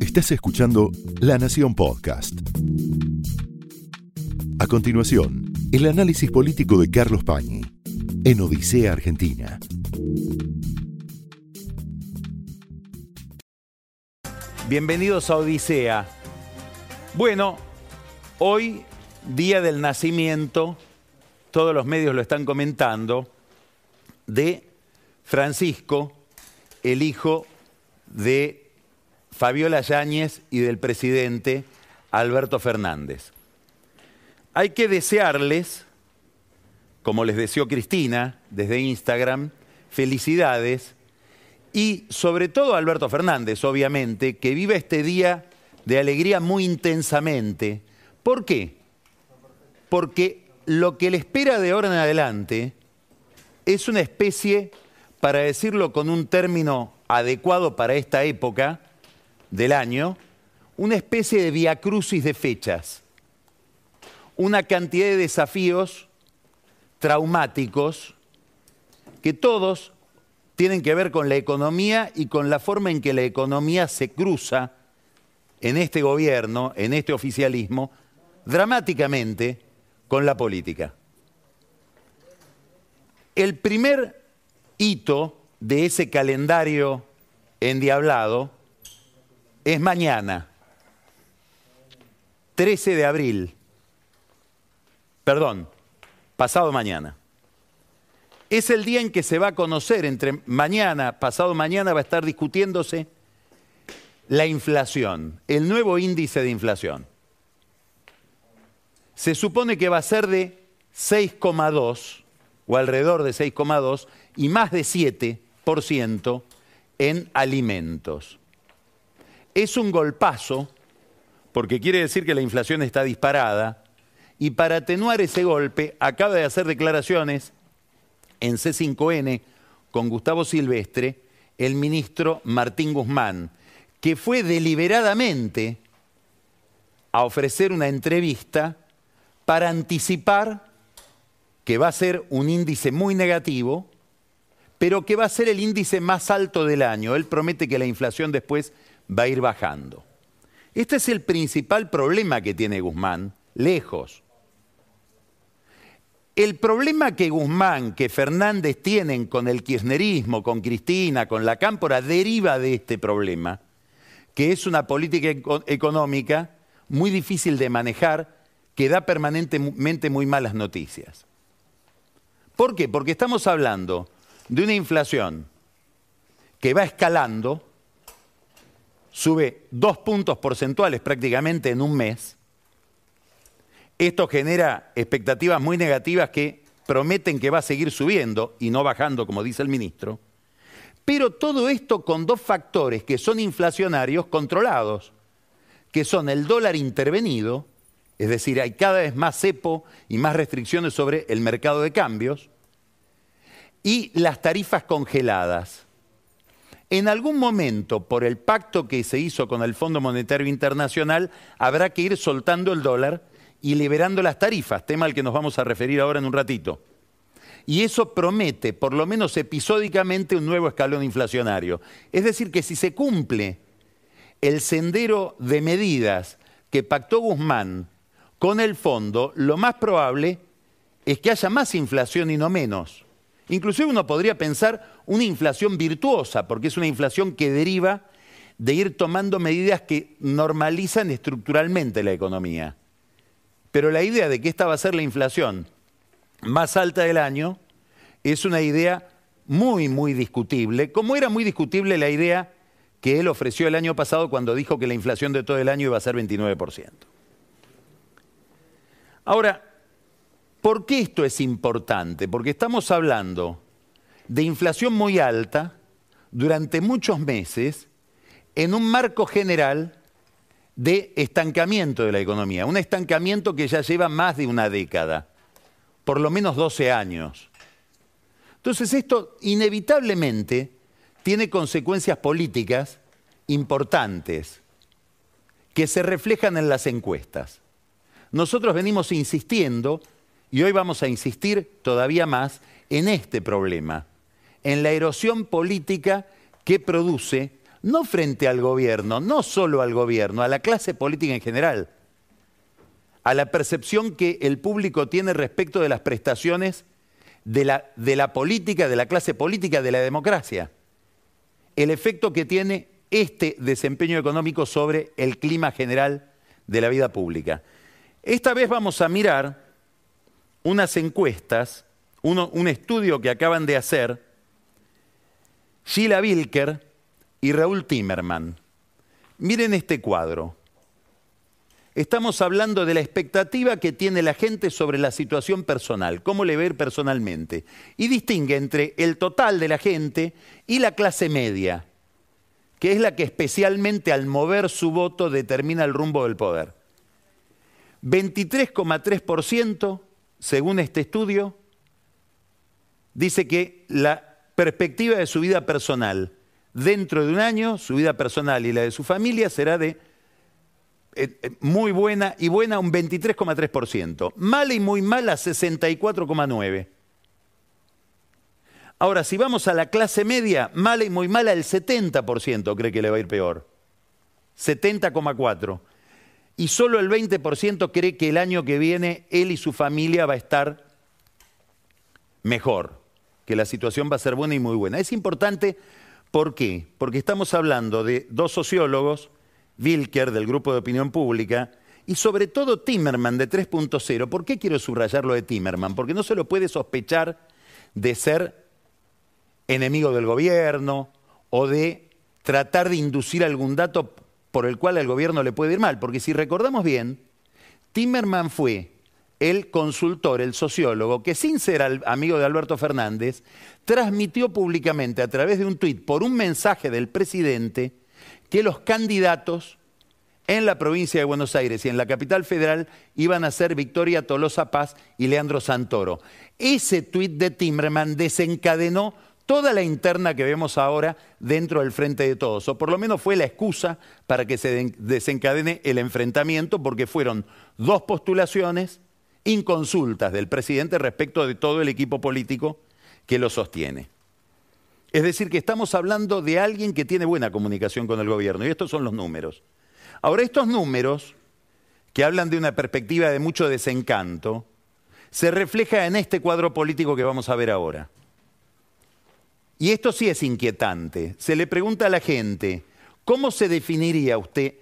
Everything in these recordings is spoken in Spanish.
Estás escuchando La Nación Podcast. A continuación, el análisis político de Carlos Pañi en Odisea Argentina. Bienvenidos a Odisea. Bueno, hoy, día del nacimiento, todos los medios lo están comentando, de Francisco, el hijo de Fabiola Yáñez y del presidente Alberto Fernández. Hay que desearles, como les deseó Cristina desde Instagram, felicidades y sobre todo a Alberto Fernández, obviamente, que viva este día de alegría muy intensamente. ¿Por qué? Porque lo que le espera de ahora en adelante es una especie, para decirlo con un término adecuado para esta época del año, una especie de viacrucis de fechas, una cantidad de desafíos traumáticos que todos tienen que ver con la economía y con la forma en que la economía se cruza en este gobierno, en este oficialismo, dramáticamente con la política. El primer hito de ese calendario endiablado es mañana, 13 de abril, perdón, pasado mañana es el día en que se va a conocer, entre mañana, pasado mañana va a estar discutiéndose la inflación, el nuevo índice de inflación. Se supone que va a ser de 6,2 o alrededor de 6,2 y más de 7% en alimentos. Es un golpazo porque quiere decir que la inflación está disparada y para atenuar ese golpe acaba de hacer declaraciones en C5N con Gustavo Silvestre el ministro Martín Guzmán, que fue deliberadamente a ofrecer una entrevista para anticipar que va a ser un índice muy negativo, pero que va a ser el índice más alto del año. Él promete que la inflación después va a ir bajando. Este es el principal problema que tiene Guzmán, lejos. El problema que Guzmán, que Fernández tienen con el kirchnerismo, con Cristina, con la Cámpora, deriva de este problema, que es una política económica muy difícil de manejar, que da permanentemente muy malas noticias. ¿Por qué? Porque estamos hablando de una inflación que va escalando, sube dos puntos porcentuales prácticamente en un mes, esto genera expectativas muy negativas que prometen que va a seguir subiendo y no bajando, como dice el ministro. Pero todo esto con dos factores que son inflacionarios controlados, que son el dólar intervenido, es decir, hay cada vez más cepo y más restricciones sobre el mercado de cambios, y las tarifas congeladas. En algún momento, por el pacto que se hizo con el Fondo Monetario Internacional, habrá que ir soltando el dólar y liberando las tarifas, tema al que nos vamos a referir ahora en un ratito. Y eso promete, por lo menos episódicamente, un nuevo escalón inflacionario. Es decir, que si se cumple el sendero de medidas que pactó Guzmán con el fondo, lo más probable es que haya más inflación y no menos. Inclusive uno podría pensar una inflación virtuosa, porque es una inflación que deriva de ir tomando medidas que normalizan estructuralmente la economía. Pero la idea de que esta va a ser la inflación más alta del año es una idea muy, muy discutible, como era muy discutible la idea que él ofreció el año pasado cuando dijo que la inflación de todo el año iba a ser 29%. Ahora, ¿por qué esto es importante? Porque estamos hablando de inflación muy alta durante muchos meses en un marco general de estancamiento de la economía, un estancamiento que ya lleva más de una década, por lo menos 12 años. Entonces esto inevitablemente tiene consecuencias políticas importantes que se reflejan en las encuestas. Nosotros venimos insistiendo, y hoy vamos a insistir todavía más, en este problema, en la erosión política que produce no frente al gobierno, no solo al gobierno, a la clase política en general, a la percepción que el público tiene respecto de las prestaciones de la, de la política, de la clase política, de la democracia. El efecto que tiene este desempeño económico sobre el clima general de la vida pública. Esta vez vamos a mirar unas encuestas, un estudio que acaban de hacer Sheila Wilker y Raúl Timerman. Miren este cuadro. Estamos hablando de la expectativa que tiene la gente sobre la situación personal, cómo le ver personalmente. Y distingue entre el total de la gente y la clase media, que es la que especialmente al mover su voto determina el rumbo del poder. 23,3%, según este estudio, dice que la perspectiva de su vida personal dentro de un año, su vida personal y la de su familia será de eh, eh, muy buena y buena un 23,3%, mala y muy mala 64,9%. Ahora, si vamos a la clase media, mala y muy mala el 70% cree que le va a ir peor, 70,4%. Y solo el 20% cree que el año que viene él y su familia va a estar mejor, que la situación va a ser buena y muy buena. Es importante ¿Por qué? Porque estamos hablando de dos sociólogos, Wilker del Grupo de Opinión Pública y sobre todo Timerman de 3.0. ¿Por qué quiero subrayar lo de Timerman? Porque no se lo puede sospechar de ser enemigo del gobierno o de tratar de inducir algún dato por el cual al gobierno le puede ir mal. Porque si recordamos bien, Timerman fue el consultor, el sociólogo, que sin ser amigo de Alberto Fernández, transmitió públicamente a través de un tuit por un mensaje del presidente que los candidatos en la provincia de Buenos Aires y en la capital federal iban a ser Victoria Tolosa Paz y Leandro Santoro. Ese tuit de Timmerman desencadenó toda la interna que vemos ahora dentro del Frente de Todos, o por lo menos fue la excusa para que se desencadene el enfrentamiento, porque fueron dos postulaciones inconsultas del presidente respecto de todo el equipo político que lo sostiene. Es decir, que estamos hablando de alguien que tiene buena comunicación con el gobierno, y estos son los números. Ahora, estos números, que hablan de una perspectiva de mucho desencanto, se refleja en este cuadro político que vamos a ver ahora. Y esto sí es inquietante. Se le pregunta a la gente, ¿cómo se definiría usted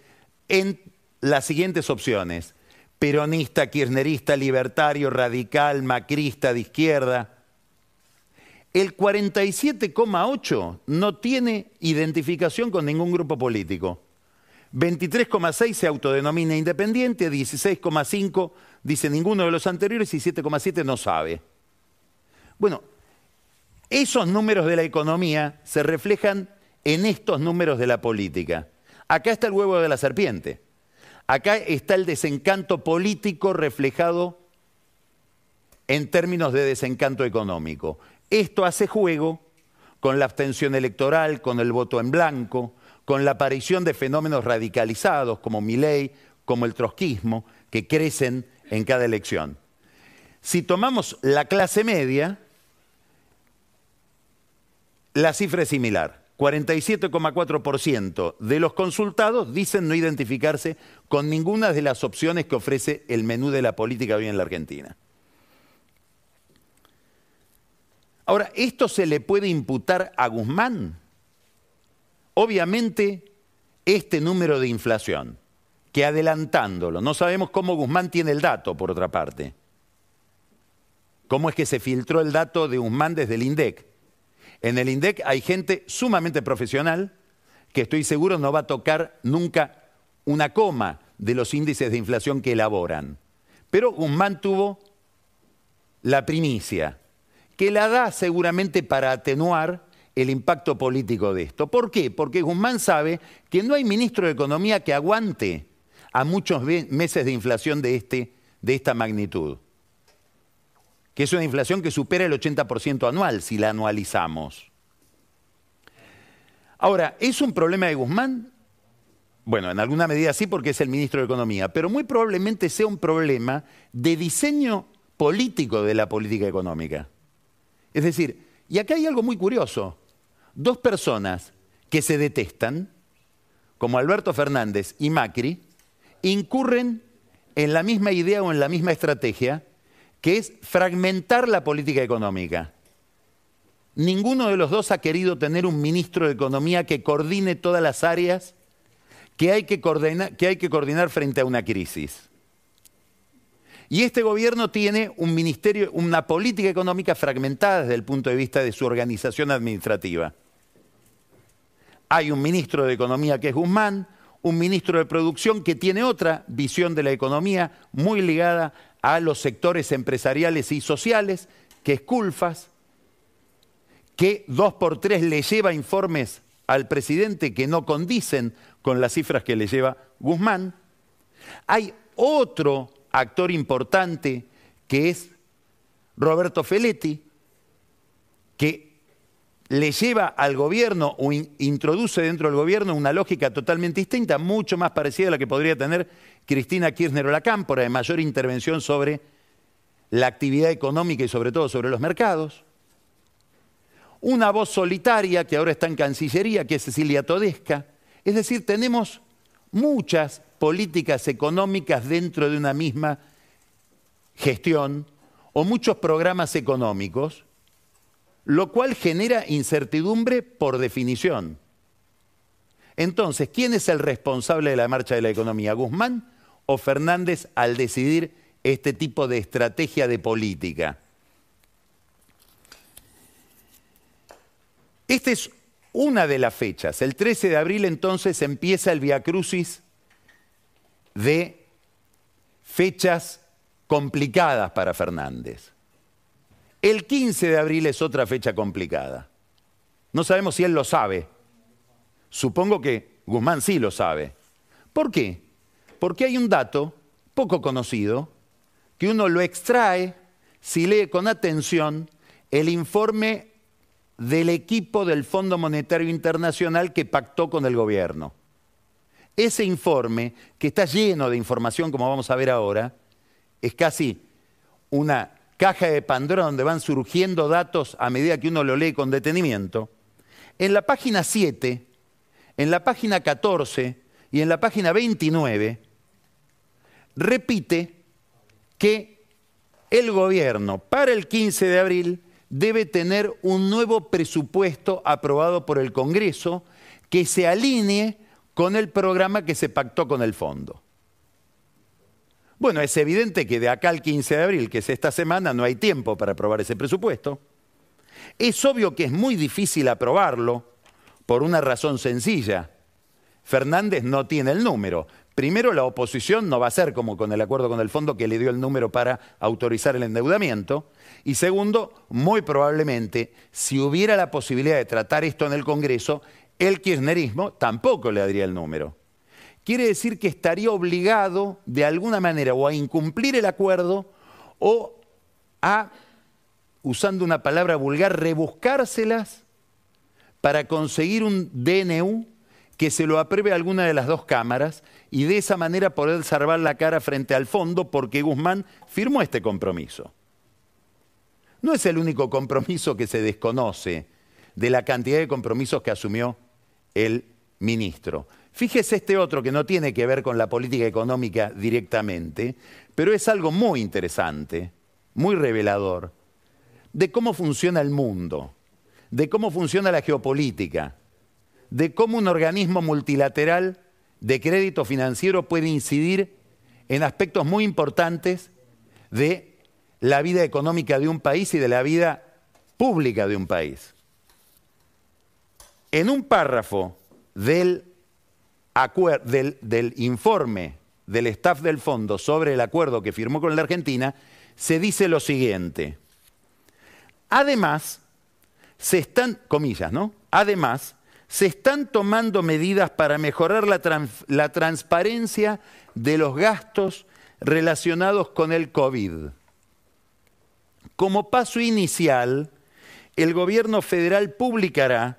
en las siguientes opciones? peronista, kirchnerista, libertario, radical, macrista, de izquierda. El 47,8 no tiene identificación con ningún grupo político. 23,6 se autodenomina independiente, 16,5 dice ninguno de los anteriores y 7,7 no sabe. Bueno, esos números de la economía se reflejan en estos números de la política. Acá está el huevo de la serpiente. Acá está el desencanto político reflejado en términos de desencanto económico. Esto hace juego con la abstención electoral, con el voto en blanco, con la aparición de fenómenos radicalizados como Milei, como el trotskismo, que crecen en cada elección. Si tomamos la clase media, la cifra es similar. 47,4% de los consultados dicen no identificarse con ninguna de las opciones que ofrece el menú de la política hoy en la Argentina. Ahora, ¿esto se le puede imputar a Guzmán? Obviamente, este número de inflación, que adelantándolo, no sabemos cómo Guzmán tiene el dato, por otra parte. ¿Cómo es que se filtró el dato de Guzmán desde el INDEC? En el INDEC hay gente sumamente profesional que estoy seguro no va a tocar nunca una coma de los índices de inflación que elaboran. Pero Guzmán tuvo la primicia, que la da seguramente para atenuar el impacto político de esto. ¿Por qué? Porque Guzmán sabe que no hay ministro de Economía que aguante a muchos meses de inflación de, este, de esta magnitud que es una inflación que supera el 80% anual si la anualizamos. Ahora, ¿es un problema de Guzmán? Bueno, en alguna medida sí porque es el ministro de Economía, pero muy probablemente sea un problema de diseño político de la política económica. Es decir, y acá hay algo muy curioso, dos personas que se detestan, como Alberto Fernández y Macri, incurren en la misma idea o en la misma estrategia, que es fragmentar la política económica. Ninguno de los dos ha querido tener un ministro de Economía que coordine todas las áreas que hay que coordinar, frente a una crisis. Y este gobierno tiene un ministerio, una política económica fragmentada desde el punto de vista de su organización administrativa. Hay un ministro de Economía que es Guzmán, un ministro de Producción que tiene otra visión de la economía muy ligada a los sectores empresariales y sociales, que es Culfas, que dos por tres le lleva informes al presidente que no condicen con las cifras que le lleva Guzmán. Hay otro actor importante que es Roberto Feletti, que le lleva al gobierno o introduce dentro del gobierno una lógica totalmente distinta, mucho más parecida a la que podría tener Cristina Kirchner o la Cámpora, de mayor intervención sobre la actividad económica y sobre todo sobre los mercados. Una voz solitaria que ahora está en Cancillería, que es Cecilia Todesca. Es decir, tenemos muchas políticas económicas dentro de una misma gestión o muchos programas económicos, lo cual genera incertidumbre por definición. Entonces, ¿quién es el responsable de la marcha de la economía? ¿Guzmán o Fernández al decidir este tipo de estrategia de política? Esta es una de las fechas. El 13 de abril entonces empieza el Via Crucis de fechas complicadas para Fernández. El 15 de abril es otra fecha complicada. No sabemos si él lo sabe. Supongo que Guzmán sí lo sabe. ¿Por qué? Porque hay un dato poco conocido que uno lo extrae si lee con atención el informe del equipo del Fondo Monetario Internacional que pactó con el gobierno. Ese informe, que está lleno de información, como vamos a ver ahora, es casi una caja de Pandora donde van surgiendo datos a medida que uno lo lee con detenimiento. En la página 7, en la página 14 y en la página 29, repite que el gobierno para el 15 de abril debe tener un nuevo presupuesto aprobado por el Congreso que se alinee con el programa que se pactó con el fondo. Bueno, es evidente que de acá al 15 de abril, que es esta semana, no hay tiempo para aprobar ese presupuesto. Es obvio que es muy difícil aprobarlo por una razón sencilla. Fernández no tiene el número. Primero, la oposición no va a ser como con el acuerdo con el fondo que le dio el número para autorizar el endeudamiento. Y segundo, muy probablemente, si hubiera la posibilidad de tratar esto en el Congreso, el kirchnerismo tampoco le daría el número. Quiere decir que estaría obligado de alguna manera o a incumplir el acuerdo o a, usando una palabra vulgar, rebuscárselas para conseguir un DNU que se lo apruebe a alguna de las dos cámaras y de esa manera poder salvar la cara frente al fondo porque Guzmán firmó este compromiso. No es el único compromiso que se desconoce de la cantidad de compromisos que asumió el ministro. Fíjese este otro que no tiene que ver con la política económica directamente, pero es algo muy interesante, muy revelador, de cómo funciona el mundo, de cómo funciona la geopolítica, de cómo un organismo multilateral de crédito financiero puede incidir en aspectos muy importantes de la vida económica de un país y de la vida pública de un país. En un párrafo del, del, informe del staff del fondo sobre el acuerdo que firmó con la Argentina, se dice lo siguiente. Además, se están, comillas, ¿no? Además, se están tomando medidas para mejorar la, la, transparencia de los gastos relacionados con el COVID. Como paso inicial, el gobierno federal publicará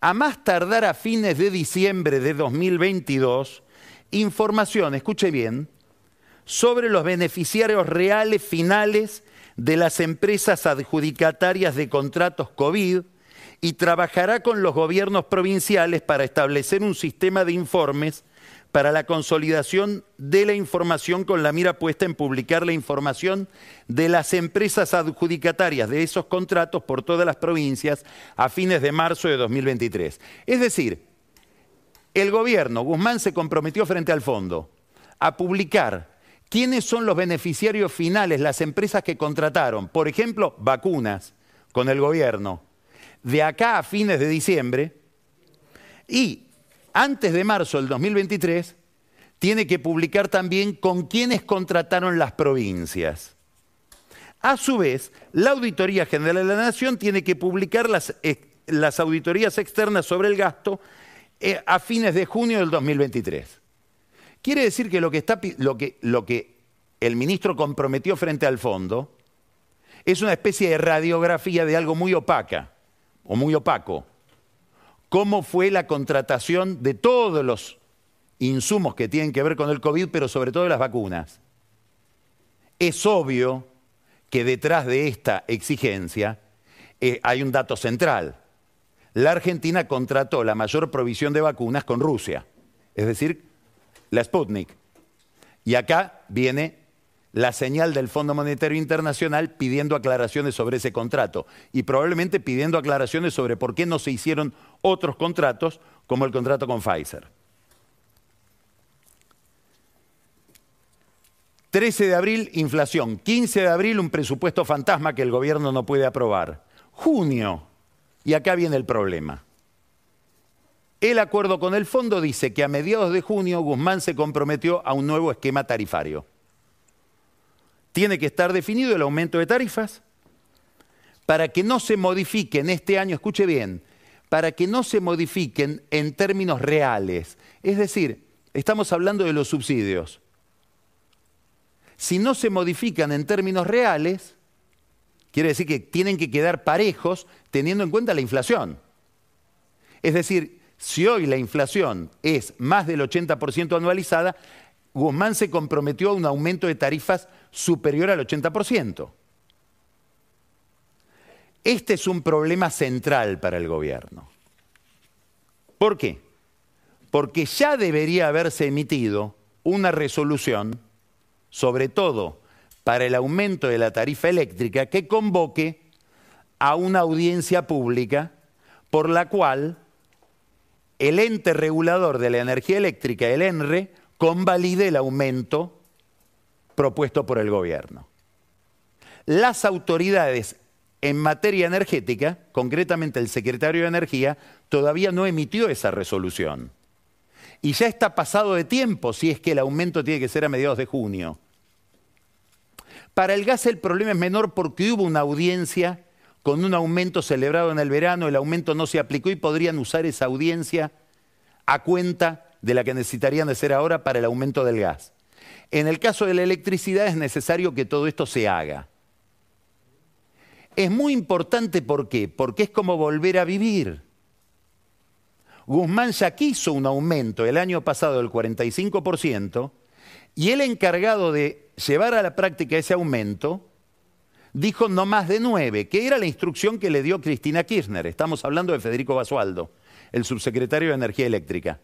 a más tardar a fines de diciembre de 2022, información, escuche bien, sobre los beneficiarios reales finales de las empresas adjudicatarias de contratos COVID y trabajará con los gobiernos provinciales para establecer un sistema de informes para la consolidación de la información con la mira puesta en publicar la información de las empresas adjudicatarias de esos contratos por todas las provincias a fines de marzo de 2023. Es decir, el gobierno, Guzmán se comprometió frente al fondo a publicar quiénes son los beneficiarios finales, las empresas que contrataron, por ejemplo, vacunas con el gobierno, de acá a fines de diciembre, y antes de marzo del 2023, tiene que publicar también con quiénes contrataron las provincias. A su vez, la Auditoría General de la Nación tiene que publicar las, eh, auditorías externas sobre el gasto eh, a fines de junio del 2023. Quiere decir que lo que, que, lo que el ministro comprometió frente al fondo es una especie de radiografía de algo muy opaca o muy opaco cómo fue la contratación de todos los insumos que tienen que ver con el COVID, pero sobre todo las vacunas. Es obvio que detrás de esta exigencia eh, hay un dato central. La Argentina contrató la mayor provisión de vacunas con Rusia, es decir, la Sputnik. Y acá viene la señal del Fondo Monetario Internacional pidiendo aclaraciones sobre ese contrato y probablemente pidiendo aclaraciones sobre por qué no se hicieron otros contratos como el contrato con Pfizer. 13 de abril, inflación. 15 de abril, un presupuesto fantasma que el gobierno no puede aprobar. Junio, y acá viene el problema. El acuerdo con el fondo dice que a mediados de junio Guzmán se comprometió a un nuevo esquema tarifario tiene que estar definido el aumento de tarifas para que no se modifiquen este año, escuche bien, para que no se modifiquen en términos reales. Es decir, estamos hablando de los subsidios. Si no se modifican en términos reales, quiere decir que tienen que quedar parejos teniendo en cuenta la inflación. Es decir, si hoy la inflación es más del 80% anualizada, Guzmán se comprometió a un aumento de tarifas superior al 80%. Este es un problema central para el gobierno. ¿Por qué? Porque ya debería haberse emitido una resolución, sobre todo para el aumento de la tarifa eléctrica, que convoque a una audiencia pública por la cual el ente regulador de la energía eléctrica, el ENRE, convalide el aumento propuesto por el gobierno. Las autoridades en materia energética, concretamente el secretario de Energía, todavía no emitió esa resolución. Y ya está pasado de tiempo si es que el aumento tiene que ser a mediados de junio. Para el gas el problema es menor porque hubo una audiencia con un aumento celebrado en el verano, el aumento no se aplicó y podrían usar esa audiencia a cuenta de la que necesitarían de ser ahora para el aumento del gas. En el caso de la electricidad es necesario que todo esto se haga. Es muy importante, ¿por qué? Porque es como volver a vivir. Guzmán ya quiso un aumento el año pasado del 45% y el encargado de llevar a la práctica ese aumento dijo no más de nueve, que era la instrucción que le dio Cristina Kirchner. Estamos hablando de Federico Basualdo, el subsecretario de Energía Eléctrica.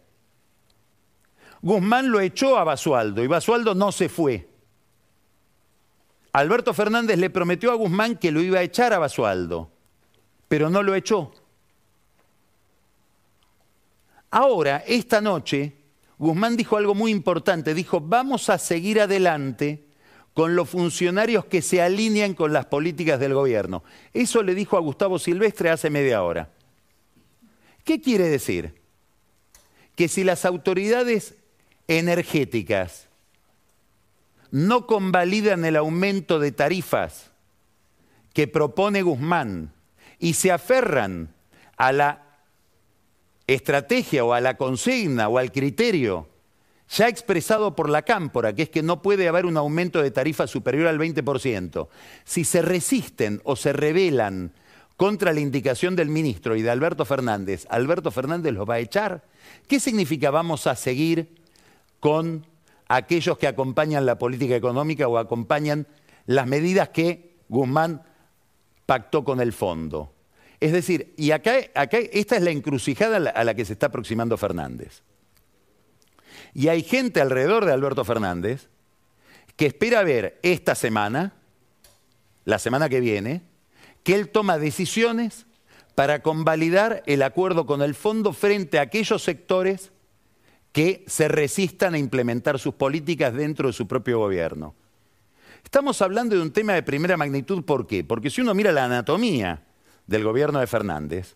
Guzmán lo echó a Basualdo y Basualdo no se fue. Alberto Fernández le prometió a Guzmán que lo iba a echar a Basualdo, pero no lo echó. Ahora, esta noche, Guzmán dijo algo muy importante. Dijo, vamos a seguir adelante con los funcionarios que se alinean con las políticas del gobierno. Eso le dijo a Gustavo Silvestre hace media hora. ¿Qué quiere decir? Que si las autoridades energéticas no convalidan el aumento de tarifas que propone Guzmán y se aferran a la estrategia o a la consigna o al criterio ya expresado por la cámpora, que es que no puede haber un aumento de tarifa superior al 20%, si se resisten o se rebelan contra la indicación del ministro y de Alberto Fernández, Alberto Fernández los va a echar. ¿Qué significa vamos a seguir con aquellos que acompañan la política económica o acompañan las medidas que Guzmán pactó con el fondo. Es decir, y acá, acá esta es la encrucijada a la que se está aproximando Fernández. Y hay gente alrededor de Alberto Fernández que espera ver esta semana, la semana que viene, que él toma decisiones para convalidar el acuerdo con el fondo frente a aquellos sectores que se resistan a implementar sus políticas dentro de su propio gobierno. Estamos hablando de un tema de primera magnitud, ¿por qué? Porque si uno mira la anatomía del gobierno de Fernández,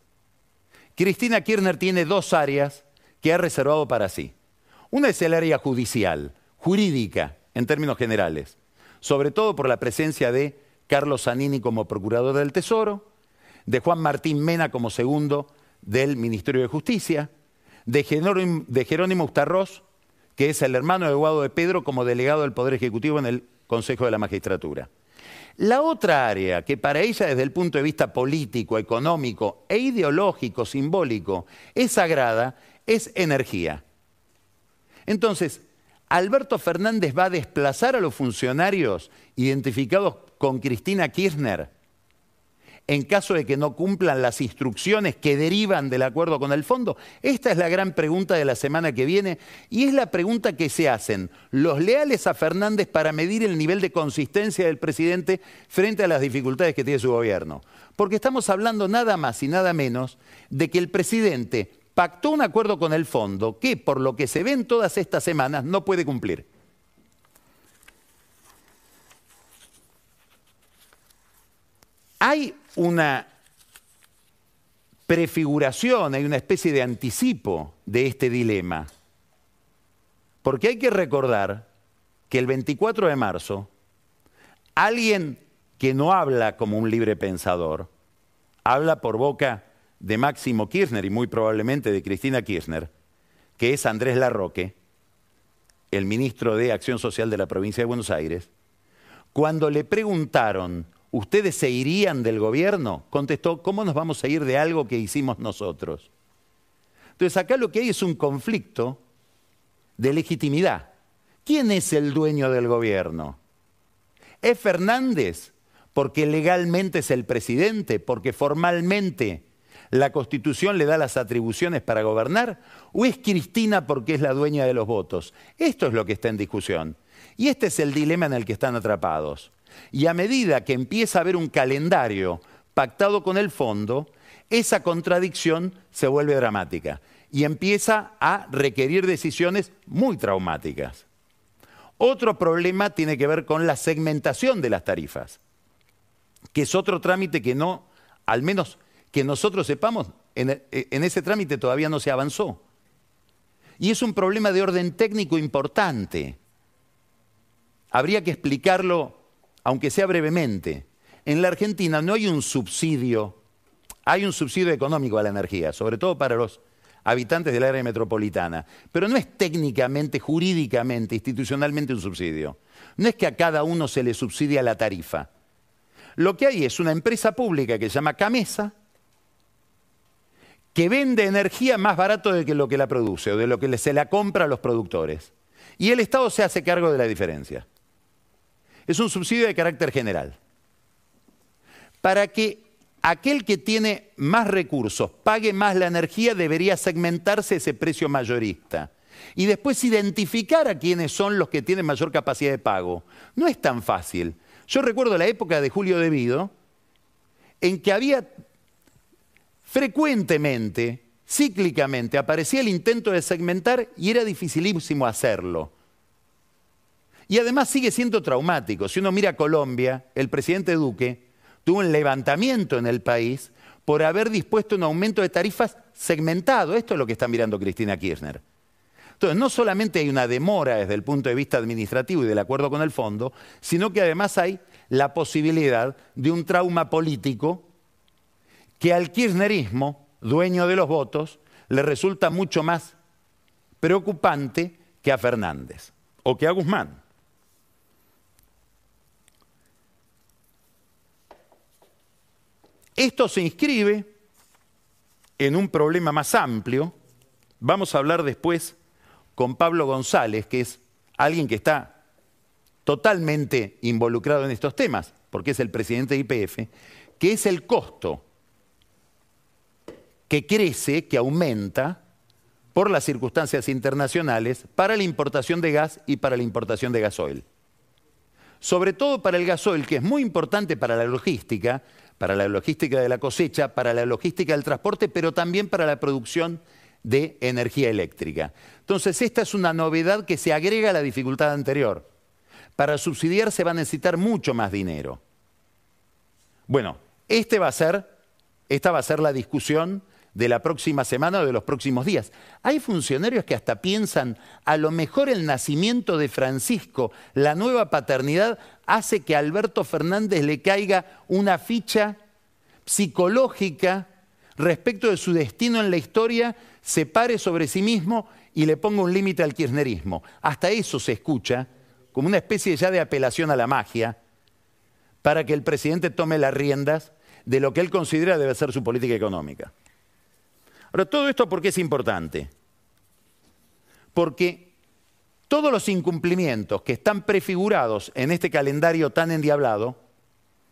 Cristina Kirchner tiene dos áreas que ha reservado para sí. Una es el área judicial, jurídica, en términos generales, sobre todo por la presencia de Carlos Zanini como procurador del Tesoro, de Juan Martín Mena como segundo del Ministerio de Justicia, de Jerónimo, de que es el hermano de de Pedro como delegado del Poder Ejecutivo en el Consejo de la Magistratura. La otra área que para ella desde el punto de vista político, económico e ideológico, simbólico, es sagrada, es energía. Entonces, Alberto Fernández va a desplazar a los funcionarios identificados con Cristina Kirchner en caso de que no cumplan las instrucciones que derivan del acuerdo con el fondo? Esta es la gran pregunta de la semana que viene y es la pregunta que se hacen los leales a Fernández para medir el nivel de consistencia del presidente frente a las dificultades que tiene su gobierno. Porque estamos hablando nada más y nada menos de que el presidente pactó un acuerdo con el fondo que, por lo que se ve en todas estas semanas, no puede cumplir. Hay una prefiguración, hay una especie de anticipo de este dilema. Porque hay que recordar que el 24 de marzo, alguien que no habla como un libre pensador, habla por boca de Máximo Kirchner y muy probablemente de Cristina Kirchner, que es Andrés Larroque, el ministro de Acción Social de la provincia de Buenos Aires, cuando le preguntaron, ¿ustedes se irían del gobierno? Contestó, ¿cómo nos vamos a ir de algo que hicimos nosotros? Entonces acá lo que hay es un conflicto de legitimidad. ¿Quién es el dueño del gobierno? ¿Es Fernández? Porque legalmente es el presidente, porque formalmente la Constitución le da las atribuciones para gobernar? ¿O es Cristina porque es la dueña de los votos? Esto es lo que está en discusión. Y este es el dilema en el que están atrapados. Y a medida que empieza a haber un calendario pactado con el fondo, esa contradicción se vuelve dramática y empieza a requerir decisiones muy traumáticas. Otro problema tiene que ver con la segmentación de las tarifas, que es otro trámite que no, al menos que nosotros sepamos, en, ese trámite todavía no se avanzó. Y es un problema de orden técnico importante. Habría que explicarlo, aunque sea brevemente. En la Argentina no hay un subsidio, hay un subsidio económico a la energía, sobre todo para los habitantes del área metropolitana, pero no es técnicamente, jurídicamente, institucionalmente un subsidio. No es que a cada uno se le subsidia la tarifa. Lo que hay es una empresa pública que se llama Camesa, que vende energía más barato de que lo que la produce o de lo que se la compra a los productores. Y el Estado se hace cargo de la diferencia. Es un subsidio de carácter general. Para que aquel que tiene más recursos pague más la energía, debería segmentarse ese precio mayorista. Y después identificar a quiénes son los que tienen mayor capacidad de pago. No es tan fácil. Yo recuerdo la época de Julio Devido, en que había frecuentemente, cíclicamente, aparecía el intento de segmentar y era dificilísimo hacerlo. Y además sigue siendo traumático. Si uno mira Colombia, el presidente Duque tuvo un levantamiento en el país por haber dispuesto un aumento de tarifas segmentado. Esto es lo que está mirando Cristina Kirchner. Entonces, no solamente hay una demora desde el punto de vista administrativo y del acuerdo con el fondo, sino que además hay la posibilidad de un trauma político que al kirchnerismo, dueño de los votos, le resulta mucho más preocupante que a Fernández o que a Guzmán. Esto se inscribe en un problema más amplio. Vamos a hablar después con Pablo González, que es alguien que está totalmente involucrado en estos temas, porque es el presidente de IPF, que es el costo que crece, que aumenta por las circunstancias internacionales para la importación de gas y para la importación de gasoil. Sobre todo para el gasoil, que es muy importante para la logística, para la logística de la cosecha, para la logística del transporte, pero también para la producción de energía eléctrica. Entonces, esta es una novedad que se agrega a la dificultad anterior. Para subsidiar se va a necesitar mucho más dinero. Bueno, este va a ser, esta va a ser la discusión de la próxima semana o de los próximos días. Hay funcionarios que hasta piensan, a lo mejor el nacimiento de Francisco, la nueva paternidad, hace que a Alberto Fernández le caiga una ficha psicológica respecto de su destino en la historia, se pare sobre sí mismo y le ponga un límite al kirchnerismo. Hasta eso se escucha como una especie ya de apelación a la magia para que el presidente tome las riendas de lo que él considera debe ser su política económica. Ahora, todo esto ¿por qué es importante? Porque todos los incumplimientos que están prefigurados en este calendario tan endiablado,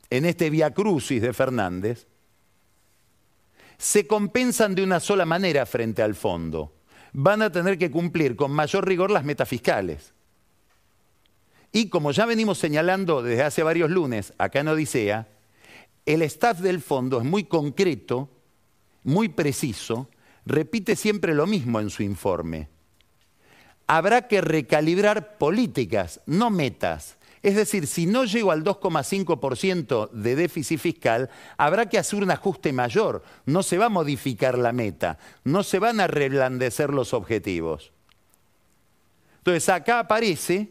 en este via crucis de Fernández, se compensan de una sola manera frente al fondo. Van a tener que cumplir con mayor rigor las metas fiscales. Y como ya venimos señalando desde hace varios lunes acá en Odisea, el staff del fondo es muy concreto muy preciso, repite siempre lo mismo en su informe. Habrá que recalibrar políticas, no metas. Es decir, si no llego al 2,5% de déficit fiscal, habrá que hacer un ajuste mayor. No se va a modificar la meta, no se van a reblandecer los objetivos. Entonces acá aparece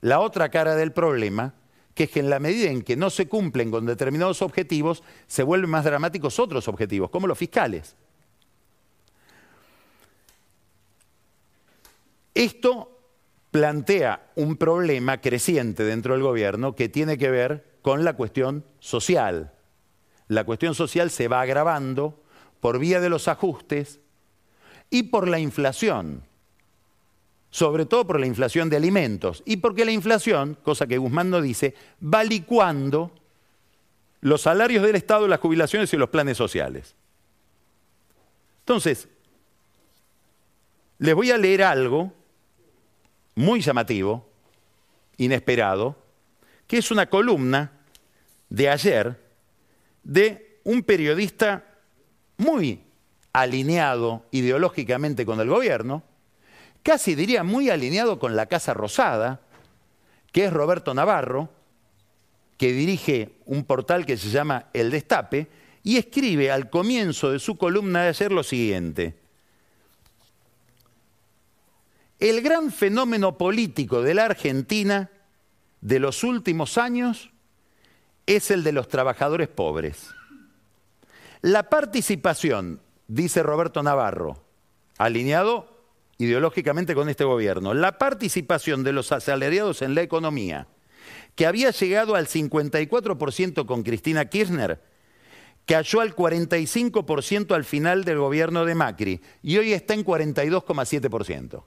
la otra cara del problema, que es que en la medida en que no se cumplen con determinados objetivos, se vuelven más dramáticos otros objetivos, como los fiscales. Esto plantea un problema creciente dentro del gobierno que tiene que ver con la cuestión social. La cuestión social se va agravando por vía de los ajustes y por la inflación sobre todo por la inflación de alimentos y porque la inflación, cosa que Guzmán no dice, va licuando los salarios del Estado, las jubilaciones y los planes sociales. Entonces, les voy a leer algo muy llamativo, inesperado, que es una columna de ayer de un periodista muy alineado ideológicamente con el gobierno, casi diría muy alineado con la Casa Rosada, que es Roberto Navarro, que dirige un portal que se llama El Destape, y escribe al comienzo de su columna de ayer lo siguiente. El gran fenómeno político de la Argentina de los últimos años es el de los trabajadores pobres. La participación, dice Roberto Navarro, alineado ideológicamente con este gobierno, la participación de los asalariados en la economía, que había llegado al 54% con Cristina Kirchner, cayó al 45% al final del gobierno de Macri y hoy está en 42,7%.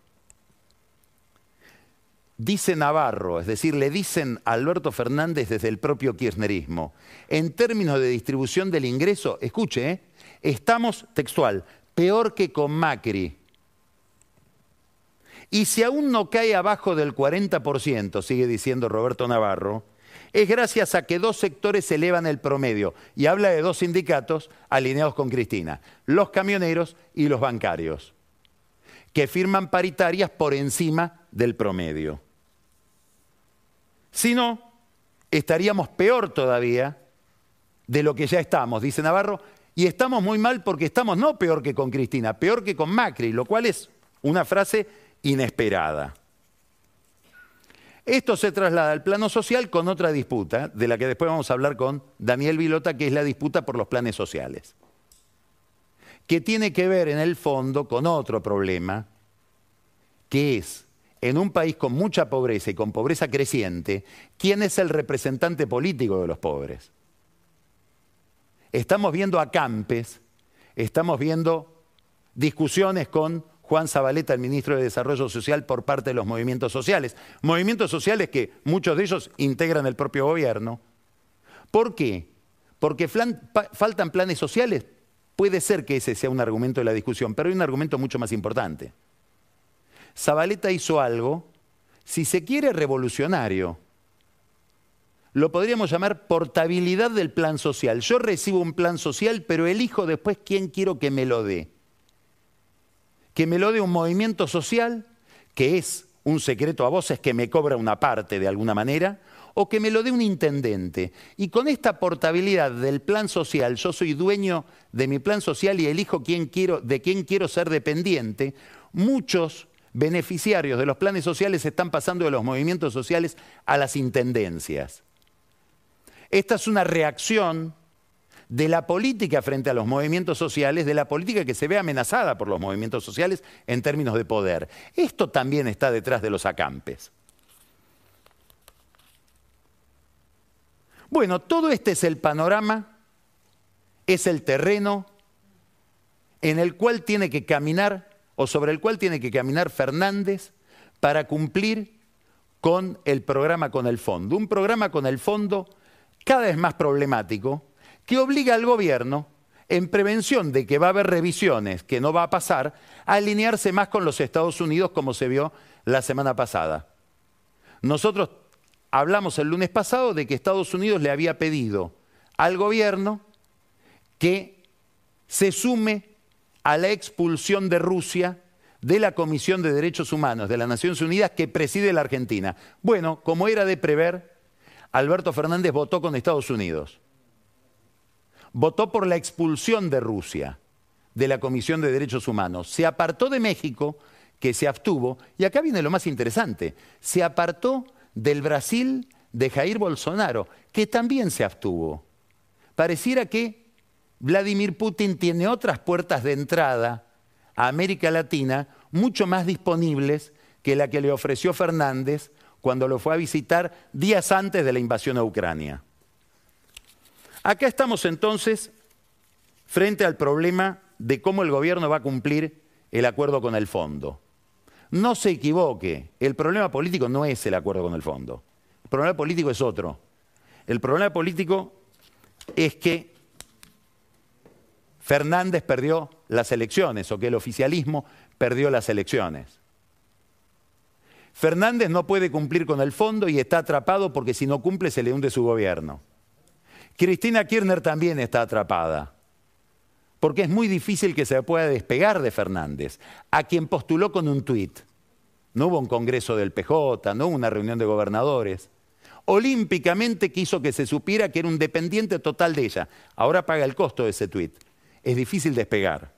Dice Navarro, es decir, le dicen a Alberto Fernández desde el propio kirchnerismo, en términos de distribución del ingreso, escuche, ¿eh? estamos textual, peor que con Macri. Y si aún no cae abajo del 40%, sigue diciendo Roberto Navarro, es gracias a que dos sectores elevan el promedio. Y habla de dos sindicatos alineados con Cristina, los camioneros y los bancarios, que firman paritarias por encima del promedio. Si no, estaríamos peor todavía de lo que ya estamos, dice Navarro, y estamos muy mal porque estamos no peor que con Cristina, peor que con Macri, lo cual es una frase inesperada. Esto se traslada al plano social con otra disputa, de la que después vamos a hablar con Daniel Vilota, que es la disputa por los planes sociales, que tiene que ver en el fondo con otro problema, que es, en un país con mucha pobreza y con pobreza creciente, ¿quién es el representante político de los pobres? Estamos viendo a Campes, estamos viendo discusiones con Juan Zabaleta, el ministro de Desarrollo Social, por parte de los movimientos sociales. Movimientos sociales que muchos de ellos integran el propio gobierno. ¿Por qué? Porque faltan planes sociales. puede ser que ese sea un argumento de la discusión, pero hay un argumento mucho más importante. Zabaleta hizo algo, si se quiere, revolucionario. Lo podríamos llamar portabilidad del plan social. Yo recibo un plan social, pero elijo después quién quiero que me lo dé. Que me lo dé un movimiento social, que es un secreto a voces que me cobra una parte de alguna manera, o que me lo dé un intendente. Y con esta portabilidad del plan social, yo soy dueño de mi plan social y elijo quién quiero, de quién quiero ser dependiente, muchos beneficiarios de los planes sociales están pasando de los movimientos sociales a las intendencias. Esta es una reacción de la política frente a los movimientos sociales, de la política que se ve amenazada por los movimientos sociales en términos de poder. Esto también está detrás de los acampes. Bueno, todo este es el panorama, es el terreno en el cual tiene que caminar o sobre el cual tiene que caminar Fernández para cumplir con el programa con el fondo. Un programa con el fondo cada vez más problemático, que obliga al gobierno, en prevención de que va a haber revisiones, que no va a pasar, a alinearse más con los Estados Unidos como se vio la semana pasada. Nosotros hablamos el lunes pasado de que Estados Unidos le había pedido al gobierno que se sume a la expulsión de Rusia de la Comisión de Derechos Humanos de las Naciones Unidas que preside la Argentina. Bueno, como era de prever, Alberto Fernández votó con Estados Unidos votó por la expulsión de Rusia de la Comisión de Derechos Humanos. Se apartó de México, que se abstuvo, y acá viene lo más interesante, se apartó del Brasil de Jair Bolsonaro, que también se abstuvo. Pareciera que Vladimir Putin tiene otras puertas de entrada a América Latina mucho más disponibles que la que le ofreció Fernández cuando lo fue a visitar días antes de la invasión a Ucrania. Acá estamos entonces frente al problema de cómo el gobierno va a cumplir el acuerdo con el fondo. No se equivoque, el problema político no es el acuerdo con el fondo. El problema político es otro. El problema político es que Fernández perdió las elecciones o que el oficialismo perdió las elecciones. Fernández no puede cumplir con el fondo y está atrapado porque si no cumple se le hunde su gobierno. Cristina Kirchner también está atrapada, porque es muy difícil que se pueda despegar de Fernández, a quien postuló con un tuit. No hubo un congreso del PJ, no hubo una reunión de gobernadores. Olímpicamente quiso que se supiera que era un dependiente total de ella. Ahora paga el costo de ese tuit. Es difícil despegar.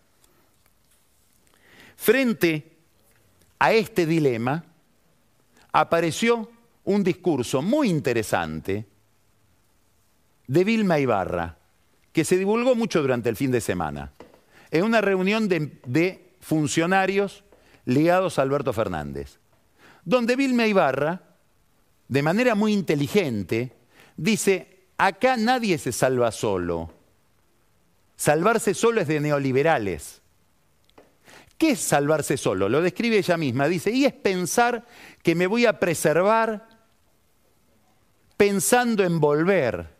Frente a este dilema, apareció un discurso muy interesante de Vilma Ibarra, que se divulgó mucho durante el fin de semana, en una reunión de, funcionarios ligados a Alberto Fernández, donde Vilma Ibarra, de manera muy inteligente, dice, acá nadie se salva solo. Salvarse solo es de neoliberales. ¿Qué es salvarse solo? Lo describe ella misma. Dice, y es pensar que me voy a preservar pensando en volver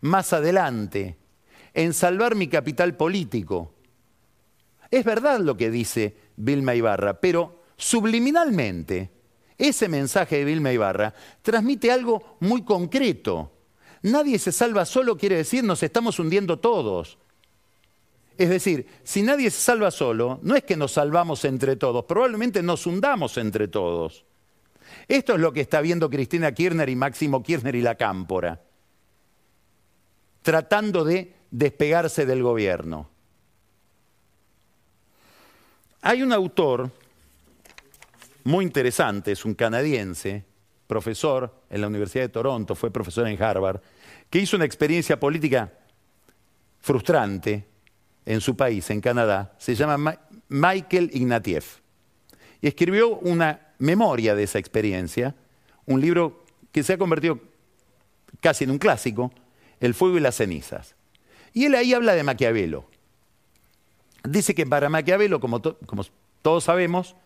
más adelante, en salvar mi capital político. Es verdad lo que dice Vilma Ibarra, pero subliminalmente ese mensaje de Vilma Ibarra transmite algo muy concreto. Nadie se salva solo quiere decir nos estamos hundiendo todos. Es decir, si nadie se salva solo, no es que nos salvamos entre todos, probablemente nos hundamos entre todos. Esto es lo que está viendo Cristina Kirchner y Máximo Kirchner y la Cámpora tratando de despegarse del gobierno. Hay un autor muy interesante, es un canadiense, profesor en la Universidad de Toronto, fue profesor en Harvard, que hizo una experiencia política frustrante en su país, en Canadá, se llama Michael Ignatieff. Y escribió una memoria de esa experiencia, un libro que se ha convertido casi en un clásico, el fuego y las cenizas. Y él ahí habla de Maquiavelo. Dice que para Maquiavelo, como, todos sabemos,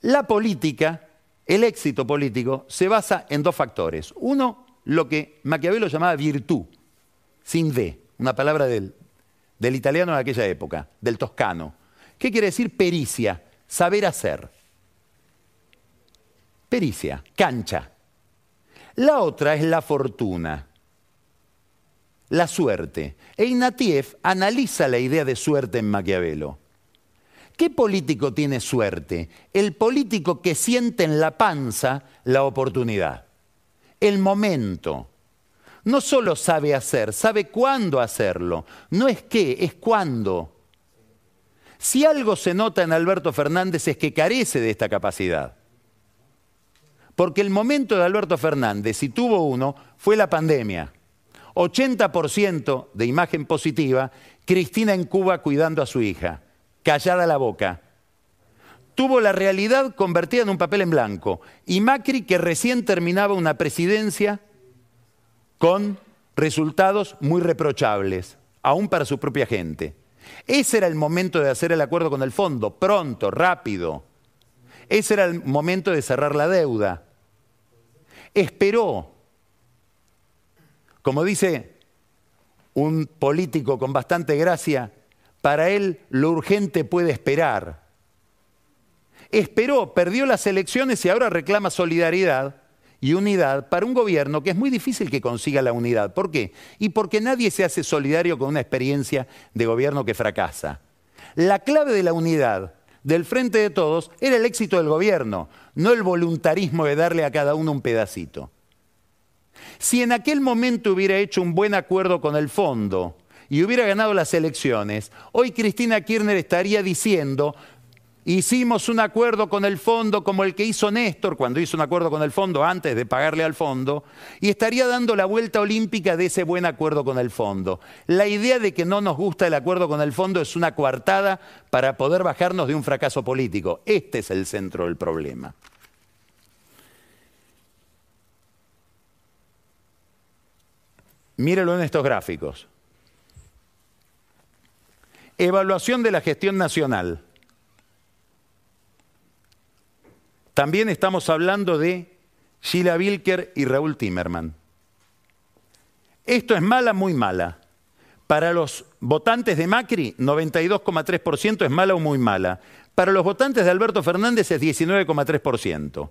la política, el éxito político, se basa en dos factores. Uno, lo que Maquiavelo llamaba virtud, sin D, una palabra del, del italiano de aquella época, del toscano. ¿Qué quiere decir pericia? Saber hacer. Pericia, cancha. La otra es la fortuna, la suerte. E analiza la idea de suerte en Maquiavelo. ¿Qué político tiene suerte? El político que siente en la panza la oportunidad, el momento. No solo sabe hacer, sabe cuándo hacerlo. No es qué, es cuándo. Si algo se nota en Alberto Fernández es que carece de esta capacidad. Porque el momento de Alberto Fernández, si tuvo uno, fue la pandemia. 80% de imagen positiva, Cristina en Cuba cuidando a su hija, callada la boca. Tuvo la realidad convertida en un papel en blanco. Y Macri, que recién terminaba una presidencia con resultados muy reprochables, aún para su propia gente. Ese era el momento de hacer el acuerdo con el fondo, pronto, rápido. Ese era el momento de cerrar la deuda. Esperó. Como dice un político con bastante gracia, para él lo urgente puede esperar. Esperó, perdió las elecciones y ahora reclama solidaridad y unidad para un gobierno que es muy difícil que consiga la unidad. ¿Por qué? Y porque nadie se hace solidario con una experiencia de gobierno que fracasa. La clave de la unidad del frente de todos era el éxito del gobierno, no el voluntarismo de darle a cada uno un pedacito. Si en aquel momento hubiera hecho un buen acuerdo con el fondo y hubiera ganado las elecciones, hoy Cristina Kirchner estaría diciendo, Hicimos un acuerdo con el fondo como el que hizo Néstor cuando hizo un acuerdo con el fondo antes de pagarle al fondo y estaría dando la vuelta olímpica de ese buen acuerdo con el fondo. La idea de que no nos gusta el acuerdo con el fondo es una coartada para poder bajarnos de un fracaso político. Este es el centro del problema. Mírelo en estos gráficos. Evaluación de la gestión nacional. También estamos hablando de Sheila Wilker y Raúl Timerman. Esto es mala, muy mala. Para los votantes de Macri, 92,3% es mala o muy mala. Para los votantes de Alberto Fernández es 19,3%.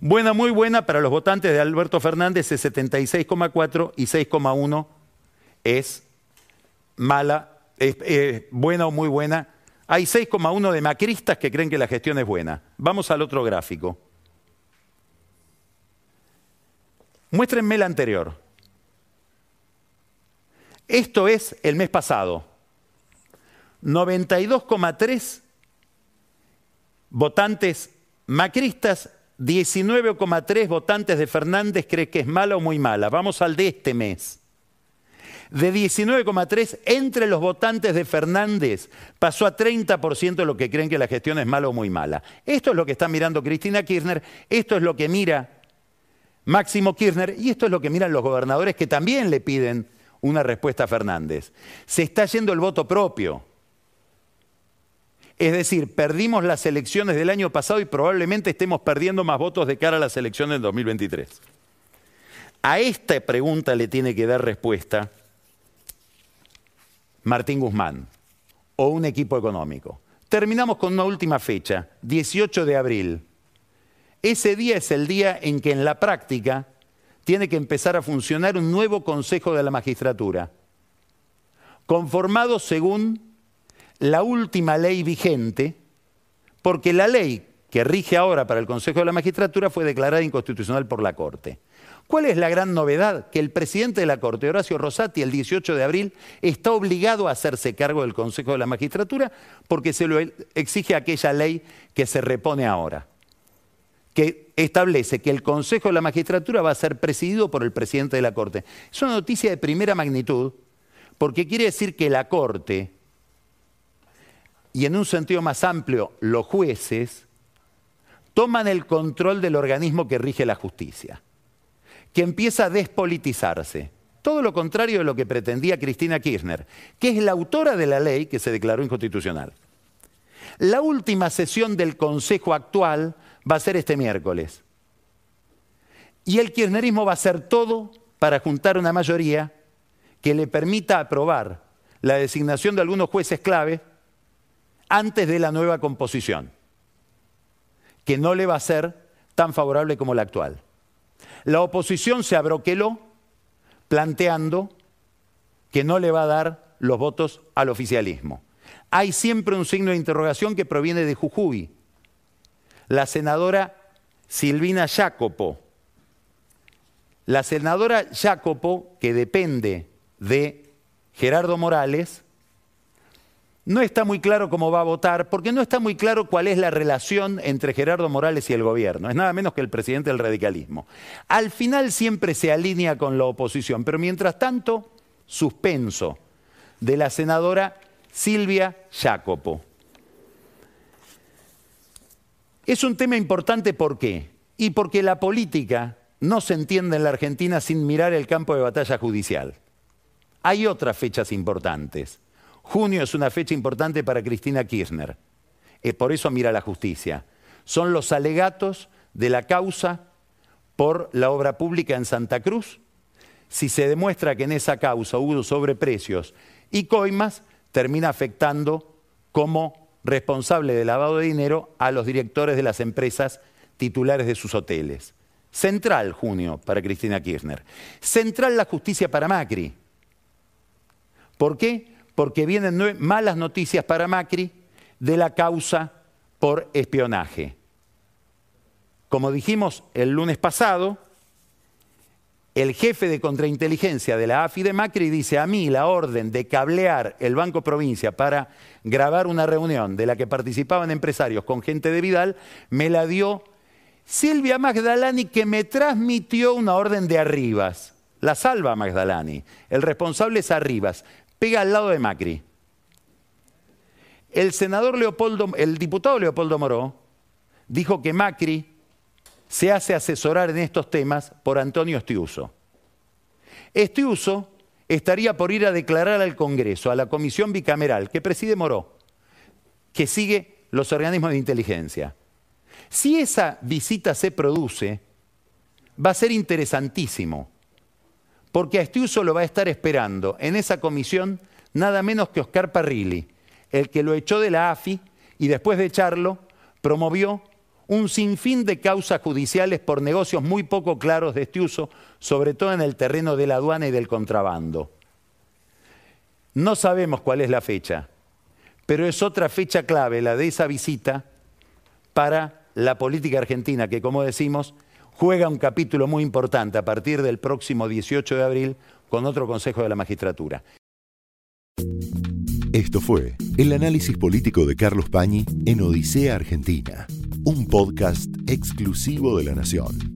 Buena, muy buena. Para los votantes de Alberto Fernández es 76,4 y 6,1 es mala, es, buena o muy buena hay 6,1 de macristas que creen que la gestión es buena. Vamos al otro gráfico. Muéstrenme el anterior. Esto es el mes pasado. 92,3 votantes macristas, 19,3 votantes de Fernández creen que es mala o muy mala. Vamos al de este mes de 19,3 entre los votantes de Fernández pasó a 30% de lo que creen que la gestión es mala o muy mala. Esto es lo que está mirando Cristina Kirchner, esto es lo que mira Máximo Kirchner y esto es lo que miran los gobernadores que también le piden una respuesta a Fernández. Se está yendo el voto propio. Es decir, perdimos las elecciones del año pasado y probablemente estemos perdiendo más votos de cara a las elecciones del 2023. A esta pregunta le tiene que dar respuesta Martín Guzmán o un equipo económico. Terminamos con una última fecha, 18 de abril. Ese día es el día en que en la práctica tiene que empezar a funcionar un nuevo Consejo de la Magistratura, conformado según la última ley vigente, porque la ley que rige ahora para el Consejo de la Magistratura fue declarada inconstitucional por la Corte. ¿Cuál es la gran novedad? Que el presidente de la Corte, Horacio Rosati, el 18 de abril, está obligado a hacerse cargo del Consejo de la Magistratura porque se lo exige aquella ley que se repone ahora, que establece que el Consejo de la Magistratura va a ser presidido por el presidente de la Corte. Es una noticia de primera magnitud porque quiere decir que la Corte, y en un sentido más amplio los jueces, toman el control del organismo que rige la justicia que empieza a despolitizarse. Todo lo contrario de lo que pretendía Cristina Kirchner, que es la autora de la ley que se declaró inconstitucional. La última sesión del Consejo actual va a ser este miércoles. Y el kirchnerismo va a hacer todo para juntar una mayoría que le permita aprobar la designación de algunos jueces clave antes de la nueva composición, que no le va a ser tan favorable como la actual. La oposición se abroqueló planteando que no le va a dar los votos al oficialismo. Hay siempre un signo de interrogación que proviene de Jujuy. La senadora Silvina Jacopo. La senadora Jacopo, que depende de Gerardo Morales, no está muy claro cómo va a votar, porque no está muy claro cuál es la relación entre Gerardo Morales y el gobierno. Es nada menos que el presidente del radicalismo. Al final siempre se alinea con la oposición, pero mientras tanto, suspenso de la senadora Silvia Jacopo. Es un tema importante, ¿por qué? Y porque la política no se entiende en la Argentina sin mirar el campo de batalla judicial. Hay otras fechas importantes. Junio es una fecha importante para Cristina Kirchner. Eh, por eso mira la justicia. Son los alegatos de la causa por la obra pública en Santa Cruz. Si se demuestra que en esa causa hubo sobreprecios y coimas, termina afectando como responsable de lavado de dinero a los directores de las empresas titulares de sus hoteles. Central, junio, para Cristina Kirchner. Central la justicia para Macri. ¿Por qué? Porque vienen malas noticias para Macri de la causa por espionaje. Como dijimos el lunes pasado, el jefe de contrainteligencia de la AFI de Macri dice a mí la orden de cablear el Banco Provincia para grabar una reunión de la que participaban empresarios con gente de Vidal, me la dio Silvia Magdalani que me transmitió una orden de Arribas. La salva Magdalani. El responsable es Arribas pega al lado de Macri. El senador Leopoldo, el diputado Leopoldo Moró dijo que Macri se hace asesorar en estos temas por Antonio Estiuso. Estiuso estaría por ir a declarar al Congreso, a la comisión bicameral que preside Moró, que sigue los organismos de inteligencia. Si esa visita se produce, va a ser interesantísimo porque a Estiuso lo va a estar esperando en esa comisión nada menos que Oscar Parrilli, el que lo echó de la AFI y después de echarlo promovió un sinfín de causas judiciales por negocios muy poco claros de Estiuso, sobre todo en el terreno de la aduana y del contrabando. No sabemos cuál es la fecha, pero es otra fecha clave, la de esa visita, para la política argentina, que como decimos, juega un capítulo muy importante a partir del próximo 18 de abril con otro Consejo de la Magistratura. Esto fue el análisis político de Carlos Pañi en Odisea Argentina, un podcast exclusivo de la Nación.